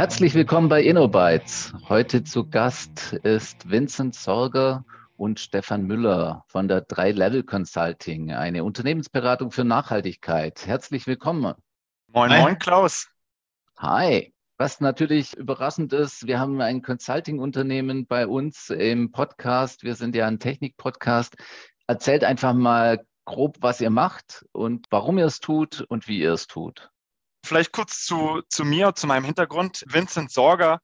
Herzlich willkommen bei InnoBytes. Heute zu Gast ist Vincent Sorger und Stefan Müller von der 3-Level Consulting, eine Unternehmensberatung für Nachhaltigkeit. Herzlich willkommen. Moin, Hi. moin, Klaus. Hi. Was natürlich überraschend ist, wir haben ein Consulting-Unternehmen bei uns im Podcast. Wir sind ja ein Technik-Podcast. Erzählt einfach mal grob, was ihr macht und warum ihr es tut und wie ihr es tut. Vielleicht kurz zu, zu mir, zu meinem Hintergrund. Vincent Sorger,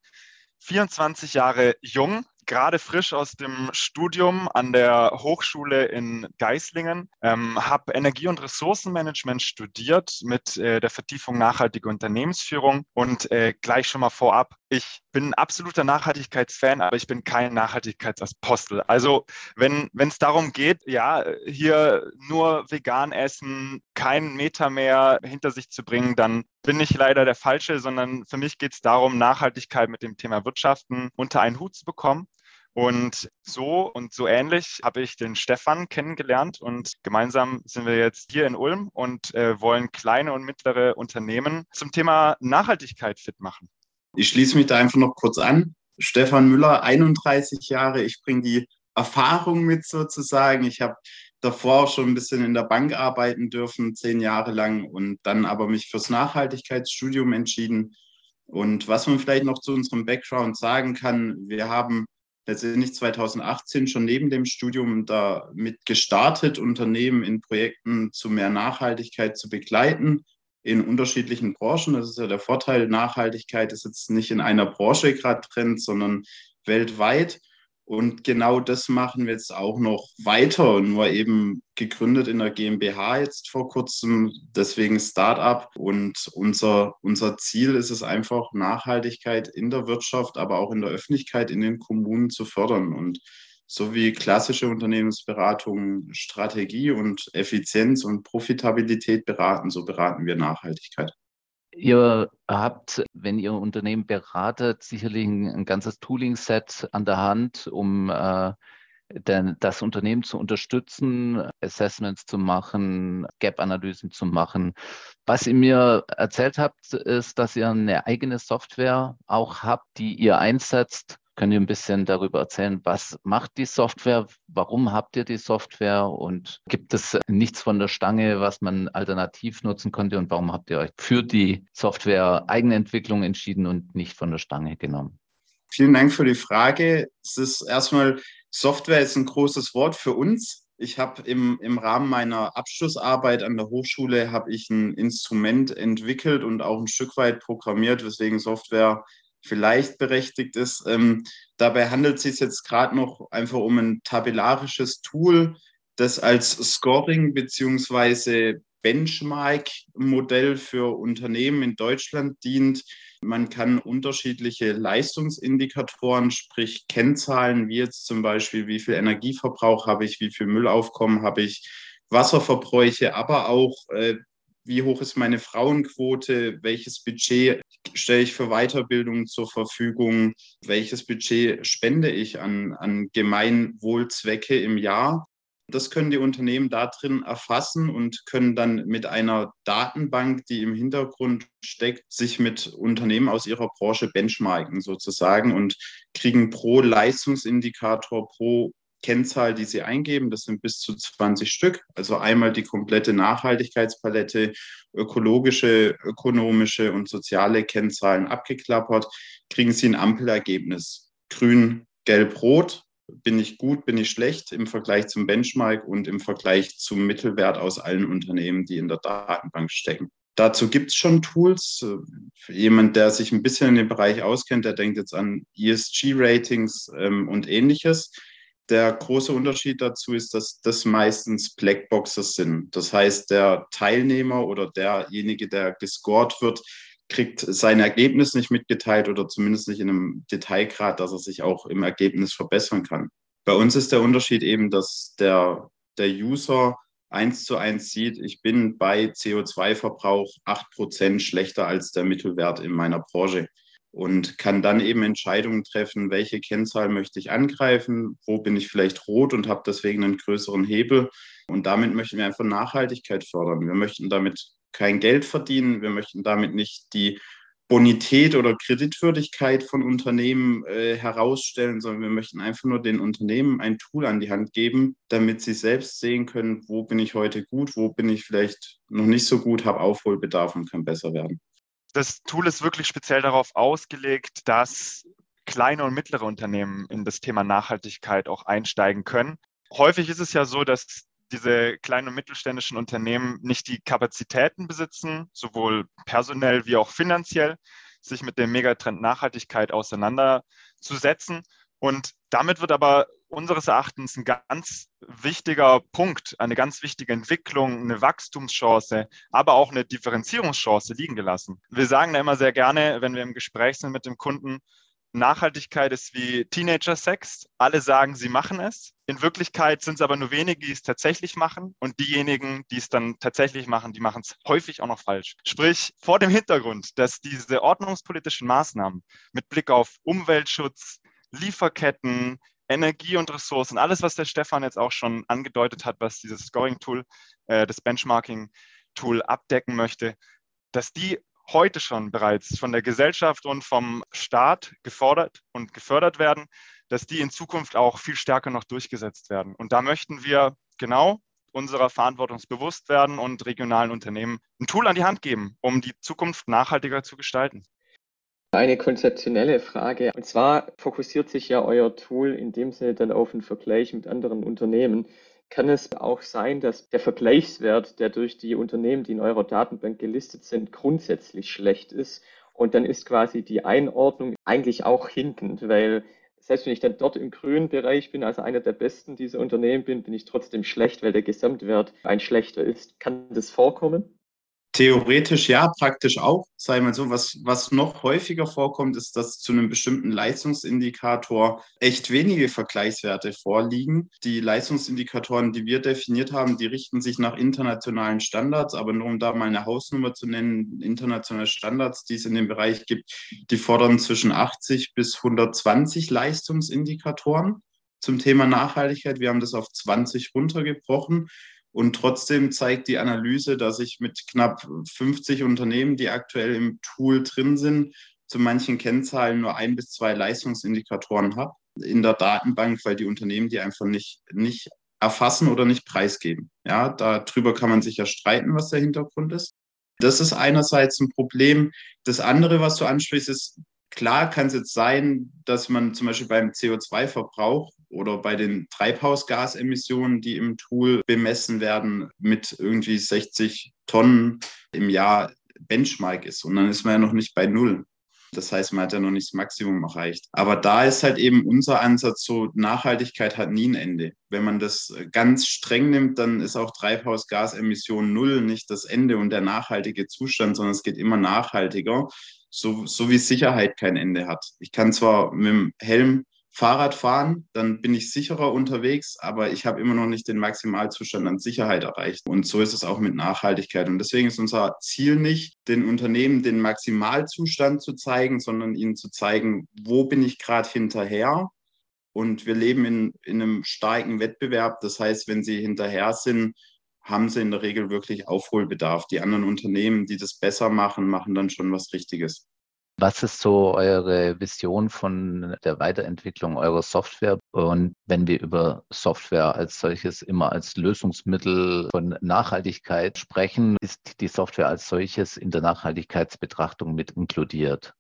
24 Jahre jung, gerade frisch aus dem Studium an der Hochschule in Geislingen, ähm, habe Energie- und Ressourcenmanagement studiert mit äh, der Vertiefung nachhaltige Unternehmensführung und äh, gleich schon mal vorab, ich bin ein absoluter Nachhaltigkeitsfan, aber ich bin kein Nachhaltigkeitsapostel. Also wenn es darum geht, ja, hier nur vegan essen, keinen Meter mehr hinter sich zu bringen, dann bin ich leider der Falsche, sondern für mich geht es darum, Nachhaltigkeit mit dem Thema Wirtschaften unter einen Hut zu bekommen. Und so und so ähnlich habe ich den Stefan kennengelernt und gemeinsam sind wir jetzt hier in Ulm und äh, wollen kleine und mittlere Unternehmen zum Thema Nachhaltigkeit fit machen. Ich schließe mich da einfach noch kurz an. Stefan Müller, 31 Jahre. Ich bringe die Erfahrung mit sozusagen. Ich habe davor auch schon ein bisschen in der Bank arbeiten dürfen, zehn Jahre lang und dann aber mich fürs Nachhaltigkeitsstudium entschieden. Und was man vielleicht noch zu unserem Background sagen kann, wir haben letztendlich 2018 schon neben dem Studium damit gestartet, Unternehmen in Projekten zu mehr Nachhaltigkeit zu begleiten in unterschiedlichen Branchen. Das ist ja der Vorteil. Nachhaltigkeit ist jetzt nicht in einer Branche gerade Trend, sondern weltweit. Und genau das machen wir jetzt auch noch weiter, nur eben gegründet in der GmbH jetzt vor kurzem, deswegen Startup. Und unser, unser Ziel ist es einfach, Nachhaltigkeit in der Wirtschaft, aber auch in der Öffentlichkeit, in den Kommunen zu fördern. Und so wie klassische Unternehmensberatung Strategie und Effizienz und Profitabilität beraten, so beraten wir Nachhaltigkeit. Ihr habt, wenn ihr Unternehmen beratet, sicherlich ein, ein ganzes Tooling-Set an der Hand, um äh, denn das Unternehmen zu unterstützen, Assessments zu machen, Gap-Analysen zu machen. Was ihr mir erzählt habt, ist, dass ihr eine eigene Software auch habt, die ihr einsetzt, Könnt ihr ein bisschen darüber erzählen, was macht die Software? Warum habt ihr die Software? Und gibt es nichts von der Stange, was man alternativ nutzen konnte? Und warum habt ihr euch für die Software Eigenentwicklung entschieden und nicht von der Stange genommen? Vielen Dank für die Frage. Es ist erstmal, Software ist ein großes Wort für uns. Ich habe im, im Rahmen meiner Abschlussarbeit an der Hochschule habe ich ein Instrument entwickelt und auch ein Stück weit programmiert, weswegen Software vielleicht berechtigt ist. Ähm, dabei handelt es sich jetzt gerade noch einfach um ein tabellarisches Tool, das als Scoring bzw. Benchmark-Modell für Unternehmen in Deutschland dient. Man kann unterschiedliche Leistungsindikatoren, sprich Kennzahlen, wie jetzt zum Beispiel, wie viel Energieverbrauch habe ich, wie viel Müllaufkommen habe ich, Wasserverbräuche, aber auch äh, wie hoch ist meine Frauenquote, welches Budget stelle ich für Weiterbildung zur Verfügung, welches Budget spende ich an, an Gemeinwohlzwecke im Jahr. Das können die Unternehmen da drin erfassen und können dann mit einer Datenbank, die im Hintergrund steckt, sich mit Unternehmen aus ihrer Branche benchmarken sozusagen und kriegen pro Leistungsindikator, pro Kennzahl, die Sie eingeben. Das sind bis zu 20 Stück. Also einmal die komplette Nachhaltigkeitspalette, ökologische, ökonomische und soziale Kennzahlen abgeklappert. Kriegen Sie ein Ampelergebnis. Grün, gelb, rot. Bin ich gut, bin ich schlecht im Vergleich zum Benchmark und im Vergleich zum Mittelwert aus allen Unternehmen, die in der Datenbank stecken. Dazu gibt es schon Tools. Für jemand, der sich ein bisschen in dem Bereich auskennt, der denkt jetzt an ESG-Ratings ähm, und ähnliches. Der große Unterschied dazu ist, dass das meistens Blackboxes sind. Das heißt, der Teilnehmer oder derjenige, der gescored wird, kriegt sein Ergebnis nicht mitgeteilt oder zumindest nicht in einem Detailgrad, dass er sich auch im Ergebnis verbessern kann. Bei uns ist der Unterschied eben, dass der, der User eins zu eins sieht, ich bin bei CO2-Verbrauch acht Prozent schlechter als der Mittelwert in meiner Branche und kann dann eben Entscheidungen treffen, welche Kennzahl möchte ich angreifen, wo bin ich vielleicht rot und habe deswegen einen größeren Hebel. Und damit möchten wir einfach Nachhaltigkeit fördern. Wir möchten damit kein Geld verdienen, wir möchten damit nicht die Bonität oder Kreditwürdigkeit von Unternehmen äh, herausstellen, sondern wir möchten einfach nur den Unternehmen ein Tool an die Hand geben, damit sie selbst sehen können, wo bin ich heute gut, wo bin ich vielleicht noch nicht so gut, habe Aufholbedarf und kann besser werden. Das Tool ist wirklich speziell darauf ausgelegt, dass kleine und mittlere Unternehmen in das Thema Nachhaltigkeit auch einsteigen können. Häufig ist es ja so, dass diese kleinen und mittelständischen Unternehmen nicht die Kapazitäten besitzen, sowohl personell wie auch finanziell, sich mit dem Megatrend Nachhaltigkeit auseinanderzusetzen. Und damit wird aber unseres Erachtens ein ganz wichtiger Punkt, eine ganz wichtige Entwicklung, eine Wachstumschance, aber auch eine Differenzierungschance liegen gelassen. Wir sagen da immer sehr gerne, wenn wir im Gespräch sind mit dem Kunden, Nachhaltigkeit ist wie Teenager-Sex. Alle sagen, sie machen es. In Wirklichkeit sind es aber nur wenige, die es tatsächlich machen. Und diejenigen, die es dann tatsächlich machen, die machen es häufig auch noch falsch. Sprich, vor dem Hintergrund, dass diese ordnungspolitischen Maßnahmen mit Blick auf Umweltschutz, Lieferketten, Energie und Ressourcen, alles, was der Stefan jetzt auch schon angedeutet hat, was dieses Scoring-Tool, äh, das Benchmarking-Tool abdecken möchte, dass die heute schon bereits von der Gesellschaft und vom Staat gefordert und gefördert werden, dass die in Zukunft auch viel stärker noch durchgesetzt werden. Und da möchten wir genau unserer Verantwortung bewusst werden und regionalen Unternehmen ein Tool an die Hand geben, um die Zukunft nachhaltiger zu gestalten. Eine konzeptionelle Frage. Und zwar fokussiert sich ja euer Tool in dem Sinne dann auf einen Vergleich mit anderen Unternehmen kann es auch sein, dass der Vergleichswert, der durch die Unternehmen, die in eurer Datenbank gelistet sind, grundsätzlich schlecht ist. Und dann ist quasi die Einordnung eigentlich auch hinkend, weil selbst wenn ich dann dort im grünen Bereich bin, also einer der besten dieser Unternehmen bin, bin ich trotzdem schlecht, weil der Gesamtwert ein schlechter ist. Kann das vorkommen? Theoretisch ja, praktisch auch. Sei mal so, was, was noch häufiger vorkommt, ist, dass zu einem bestimmten Leistungsindikator echt wenige Vergleichswerte vorliegen. Die Leistungsindikatoren, die wir definiert haben, die richten sich nach internationalen Standards, aber nur um da mal eine Hausnummer zu nennen, internationale Standards, die es in dem Bereich gibt, die fordern zwischen 80 bis 120 Leistungsindikatoren zum Thema Nachhaltigkeit. Wir haben das auf 20 runtergebrochen. Und trotzdem zeigt die Analyse, dass ich mit knapp 50 Unternehmen, die aktuell im Tool drin sind, zu manchen Kennzahlen nur ein bis zwei Leistungsindikatoren habe in der Datenbank, weil die Unternehmen die einfach nicht, nicht erfassen oder nicht preisgeben. Ja, darüber kann man sich ja streiten, was der Hintergrund ist. Das ist einerseits ein Problem. Das andere, was du ansprichst, ist, klar kann es jetzt sein, dass man zum Beispiel beim CO2-Verbrauch oder bei den Treibhausgasemissionen, die im Tool bemessen werden, mit irgendwie 60 Tonnen im Jahr Benchmark ist. Und dann ist man ja noch nicht bei Null. Das heißt, man hat ja noch nicht das Maximum erreicht. Aber da ist halt eben unser Ansatz so, Nachhaltigkeit hat nie ein Ende. Wenn man das ganz streng nimmt, dann ist auch Treibhausgasemission null nicht das Ende und der nachhaltige Zustand, sondern es geht immer nachhaltiger, so, so wie Sicherheit kein Ende hat. Ich kann zwar mit dem Helm Fahrrad fahren, dann bin ich sicherer unterwegs, aber ich habe immer noch nicht den Maximalzustand an Sicherheit erreicht. Und so ist es auch mit Nachhaltigkeit. Und deswegen ist unser Ziel nicht, den Unternehmen den Maximalzustand zu zeigen, sondern ihnen zu zeigen, wo bin ich gerade hinterher. Und wir leben in, in einem starken Wettbewerb. Das heißt, wenn sie hinterher sind, haben sie in der Regel wirklich Aufholbedarf. Die anderen Unternehmen, die das besser machen, machen dann schon was Richtiges. Was ist so eure Vision von der Weiterentwicklung eurer Software? Und wenn wir über Software als solches immer als Lösungsmittel von Nachhaltigkeit sprechen, ist die Software als solches in der Nachhaltigkeitsbetrachtung mit inkludiert?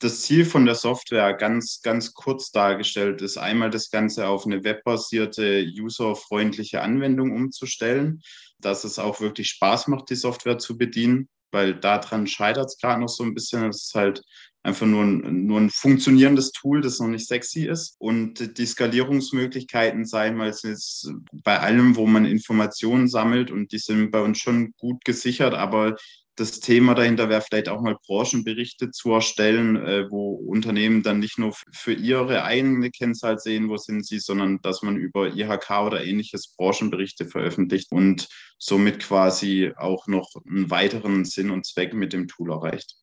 das Ziel von der Software ganz, ganz kurz dargestellt ist, einmal das Ganze auf eine webbasierte, userfreundliche Anwendung umzustellen, dass es auch wirklich Spaß macht, die Software zu bedienen weil daran scheitert es gerade noch so ein bisschen. Es ist halt einfach nur ein, nur ein funktionierendes Tool, das noch nicht sexy ist. Und die Skalierungsmöglichkeiten, sei mal jetzt bei allem, wo man Informationen sammelt, und die sind bei uns schon gut gesichert, aber das Thema dahinter wäre vielleicht auch mal Branchenberichte zu erstellen, äh, wo Unternehmen dann nicht nur für ihre eigene Kennzahl sehen, wo sind sie, sondern dass man über IHK oder ähnliches Branchenberichte veröffentlicht und somit quasi auch noch einen weiteren Sinn und Zweck mit dem Tool erreicht.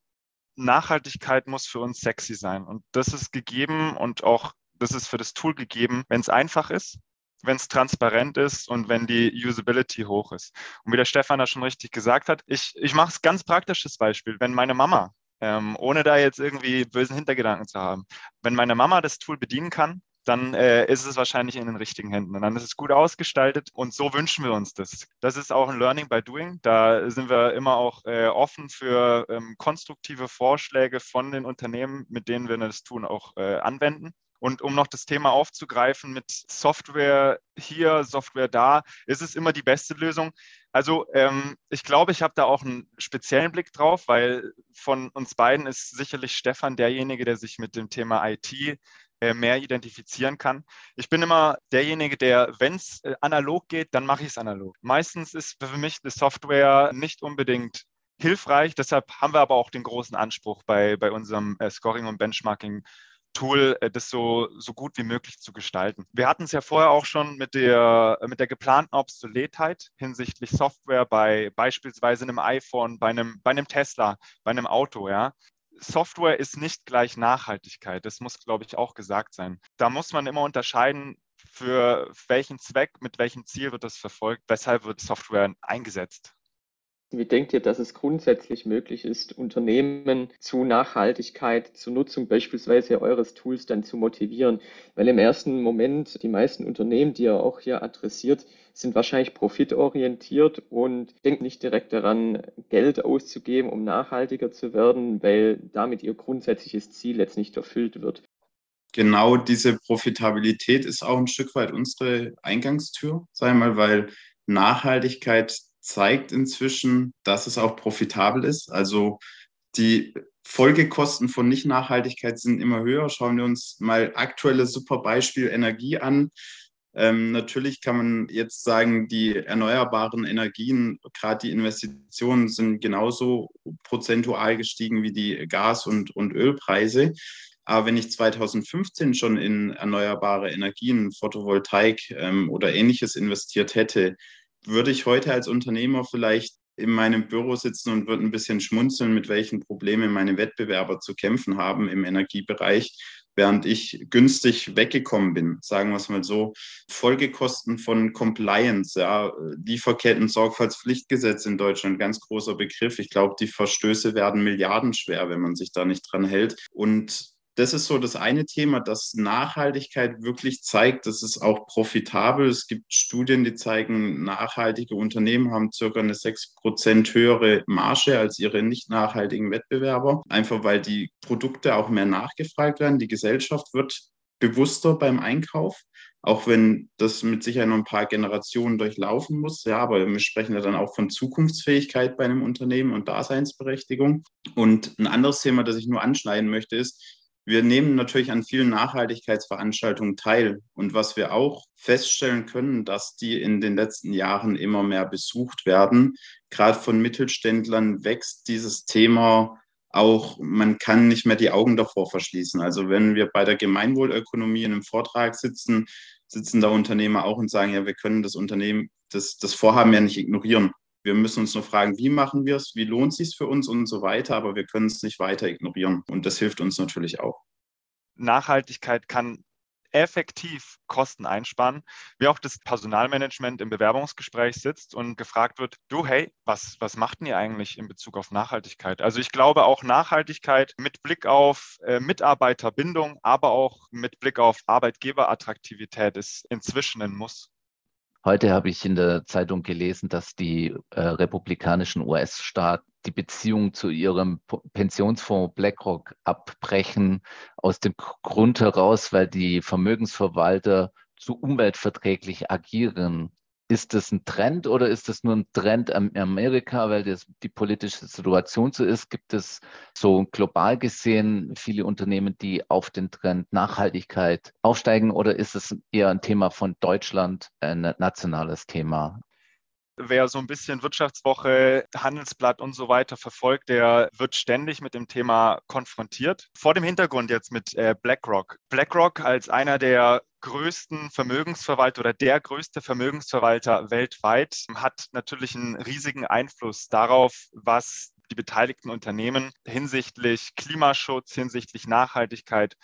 Nachhaltigkeit muss für uns sexy sein und das ist gegeben und auch das ist für das Tool gegeben, wenn es einfach ist, wenn es transparent ist und wenn die Usability hoch ist. Und wie der Stefan da schon richtig gesagt hat, ich, ich mache es ganz praktisches Beispiel. Wenn meine Mama ähm, ohne da jetzt irgendwie bösen Hintergedanken zu haben. Wenn meine Mama das Tool bedienen kann, dann äh, ist es wahrscheinlich in den richtigen Händen. Und dann ist es gut ausgestaltet und so wünschen wir uns das. Das ist auch ein Learning by Doing. Da sind wir immer auch äh, offen für ähm, konstruktive Vorschläge von den Unternehmen, mit denen wir das tun, auch äh, anwenden. Und um noch das Thema aufzugreifen mit Software hier, Software da, ist es immer die beste Lösung. Also ähm, ich glaube, ich habe da auch einen speziellen Blick drauf, weil von uns beiden ist sicherlich Stefan derjenige, der sich mit dem Thema IT äh, mehr identifizieren kann. Ich bin immer derjenige, der, wenn es äh, analog geht, dann mache ich es analog. Meistens ist für mich die Software nicht unbedingt hilfreich. Deshalb haben wir aber auch den großen Anspruch bei, bei unserem äh, Scoring und Benchmarking Tool, das so, so gut wie möglich zu gestalten. Wir hatten es ja vorher auch schon mit der, mit der geplanten Obsoletheit hinsichtlich Software bei beispielsweise einem iPhone, bei einem, bei einem Tesla, bei einem Auto, ja. Software ist nicht gleich Nachhaltigkeit. Das muss, glaube ich, auch gesagt sein. Da muss man immer unterscheiden, für welchen Zweck, mit welchem Ziel wird das verfolgt, weshalb wird Software eingesetzt. Wie denkt ihr, dass es grundsätzlich möglich ist, Unternehmen zu Nachhaltigkeit, zur Nutzung beispielsweise eures Tools dann zu motivieren? Weil im ersten Moment die meisten Unternehmen, die ihr auch hier adressiert, sind wahrscheinlich profitorientiert und denken nicht direkt daran, Geld auszugeben, um nachhaltiger zu werden, weil damit ihr grundsätzliches Ziel jetzt nicht erfüllt wird. Genau diese Profitabilität ist auch ein Stück weit unsere Eingangstür, sei mal, weil Nachhaltigkeit zeigt inzwischen, dass es auch profitabel ist. Also die Folgekosten von Nicht-Nachhaltigkeit sind immer höher. Schauen wir uns mal aktuelles super Beispiel Energie an. Ähm, natürlich kann man jetzt sagen, die erneuerbaren Energien, gerade die Investitionen sind genauso prozentual gestiegen wie die Gas- und, und Ölpreise. Aber wenn ich 2015 schon in erneuerbare Energien, Photovoltaik ähm, oder ähnliches investiert hätte, würde ich heute als Unternehmer vielleicht in meinem Büro sitzen und würde ein bisschen schmunzeln, mit welchen Problemen meine Wettbewerber zu kämpfen haben im Energiebereich, während ich günstig weggekommen bin, sagen wir es mal so. Folgekosten von Compliance, ja, Lieferketten, Sorgfaltspflichtgesetz in Deutschland, ganz großer Begriff. Ich glaube, die Verstöße werden milliardenschwer, wenn man sich da nicht dran hält. Und das ist so das eine Thema, dass Nachhaltigkeit wirklich zeigt, dass es auch profitabel. Es gibt Studien, die zeigen, nachhaltige Unternehmen haben circa eine 6% höhere Marge als ihre nicht nachhaltigen Wettbewerber, einfach weil die Produkte auch mehr nachgefragt werden. Die Gesellschaft wird bewusster beim Einkauf, auch wenn das mit Sicherheit noch ein paar Generationen durchlaufen muss. Ja, aber wir sprechen ja dann auch von Zukunftsfähigkeit bei einem Unternehmen und Daseinsberechtigung. Und ein anderes Thema, das ich nur anschneiden möchte, ist, wir nehmen natürlich an vielen Nachhaltigkeitsveranstaltungen teil. Und was wir auch feststellen können, dass die in den letzten Jahren immer mehr besucht werden. Gerade von Mittelständlern wächst dieses Thema auch, man kann nicht mehr die Augen davor verschließen. Also wenn wir bei der Gemeinwohlökonomie in einem Vortrag sitzen, sitzen da Unternehmer auch und sagen, ja, wir können das Unternehmen, das, das Vorhaben ja nicht ignorieren. Wir müssen uns nur fragen, wie machen wir es, wie lohnt es sich für uns und so weiter, aber wir können es nicht weiter ignorieren. Und das hilft uns natürlich auch. Nachhaltigkeit kann effektiv Kosten einsparen, wie auch das Personalmanagement im Bewerbungsgespräch sitzt und gefragt wird, du, hey, was, was macht ihr eigentlich in Bezug auf Nachhaltigkeit? Also ich glaube auch Nachhaltigkeit mit Blick auf äh, Mitarbeiterbindung, aber auch mit Blick auf Arbeitgeberattraktivität ist inzwischen ein Muss. Heute habe ich in der Zeitung gelesen, dass die äh, republikanischen US-Staaten die Beziehung zu ihrem Pensionsfonds BlackRock abbrechen, aus dem Grund heraus, weil die Vermögensverwalter zu umweltverträglich agieren. Ist das ein Trend oder ist das nur ein Trend in Amerika, weil das die politische Situation so ist? Gibt es so global gesehen viele Unternehmen, die auf den Trend Nachhaltigkeit aufsteigen oder ist es eher ein Thema von Deutschland, ein nationales Thema? Wer so ein bisschen Wirtschaftswoche, Handelsblatt und so weiter verfolgt, der wird ständig mit dem Thema konfrontiert. Vor dem Hintergrund jetzt mit äh, BlackRock. BlackRock als einer der größten Vermögensverwalter oder der größte Vermögensverwalter weltweit hat natürlich einen riesigen Einfluss darauf, was die beteiligten Unternehmen hinsichtlich Klimaschutz, hinsichtlich Nachhaltigkeit,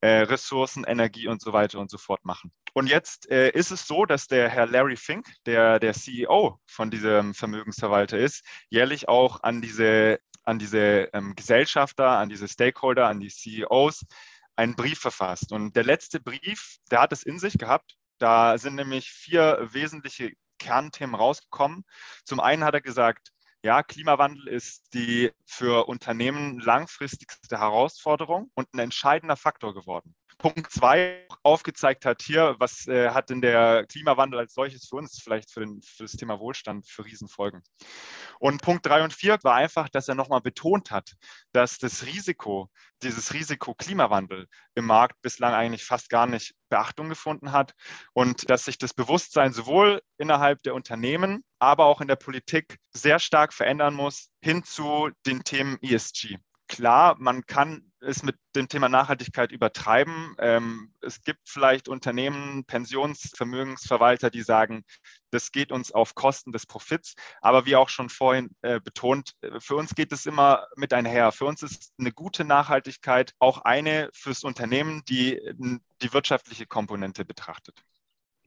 äh, Ressourcen, Energie und so weiter und so fort machen. Und jetzt äh, ist es so, dass der Herr Larry Fink, der der CEO von diesem Vermögensverwalter ist, jährlich auch an diese an diese ähm, Gesellschafter, an diese Stakeholder, an die CEOs einen Brief verfasst. Und der letzte Brief, der hat es in sich gehabt. Da sind nämlich vier wesentliche Kernthemen rausgekommen. Zum einen hat er gesagt, ja, Klimawandel ist die für Unternehmen langfristigste Herausforderung und ein entscheidender Faktor geworden. Punkt zwei aufgezeigt hat hier, was äh, hat denn der Klimawandel als solches für uns vielleicht für, den, für das Thema Wohlstand für Riesenfolgen. Und Punkt drei und vier war einfach, dass er nochmal betont hat, dass das Risiko, dieses Risiko Klimawandel im Markt bislang eigentlich fast gar nicht Beachtung gefunden hat und dass sich das Bewusstsein sowohl innerhalb der Unternehmen, aber auch in der Politik sehr stark verändern muss hin zu den Themen ESG klar, man kann es mit dem Thema Nachhaltigkeit übertreiben. Ähm, es gibt vielleicht Unternehmen, Pensionsvermögensverwalter, die sagen, das geht uns auf Kosten des Profits. Aber wie auch schon vorhin äh, betont, äh, für uns geht es immer mit einher. Für uns ist eine gute Nachhaltigkeit auch eine fürs Unternehmen, die die wirtschaftliche Komponente betrachtet.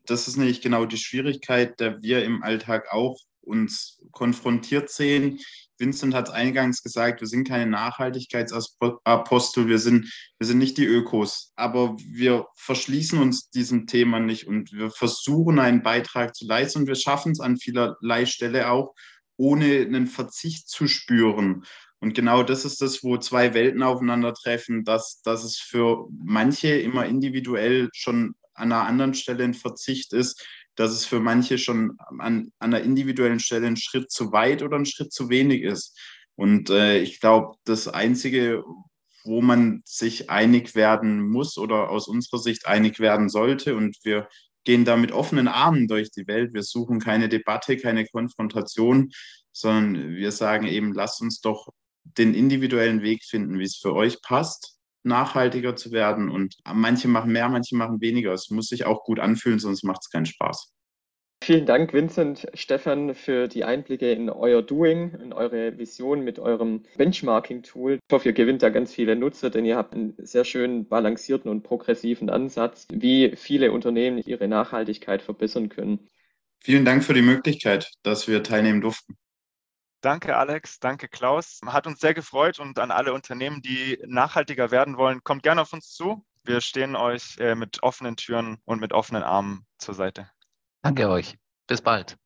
Das ist nämlich genau die Schwierigkeit, der wir im Alltag auch uns konfrontiert sehen. Vincent hat eingangs gesagt, wir sind keine Nachhaltigkeitsapostel, wir sind, wir sind nicht die Ökos, aber wir verschließen uns diesem Thema nicht und wir versuchen einen Beitrag zu leisten und wir schaffen es an vielerlei Stelle auch, ohne einen Verzicht zu spüren. Und genau das ist das, wo zwei Welten aufeinandertreffen, dass, dass es für manche immer individuell schon an einer anderen Stelle ein Verzicht ist, dass es für manche schon an, an einer individuellen Stelle ein Schritt zu weit oder ein Schritt zu wenig ist. Und äh, ich glaube, das Einzige, wo man sich einig werden muss oder aus unserer Sicht einig werden sollte, und wir gehen da mit offenen Armen durch die Welt. Wir suchen keine Debatte, keine Konfrontation, sondern wir sagen eben, lasst uns doch den individuellen Weg finden, wie es für euch passt nachhaltiger zu werden. Und manche machen mehr, manche machen weniger. Es muss sich auch gut anfühlen, sonst macht es keinen Spaß. Vielen Dank, Vincent, Stefan, für die Einblicke in euer Doing, in eure Vision mit eurem Benchmarking-Tool. Ich hoffe, ihr gewinnt da ganz viele Nutzer, denn ihr habt einen sehr schön balancierten und progressiven Ansatz, wie viele Unternehmen ihre Nachhaltigkeit verbessern können. Vielen Dank für die Möglichkeit, dass wir teilnehmen durften. Danke, Alex. Danke, Klaus. Hat uns sehr gefreut und an alle Unternehmen, die nachhaltiger werden wollen, kommt gerne auf uns zu. Wir stehen euch äh, mit offenen Türen und mit offenen Armen zur Seite. Danke euch. Bis bald.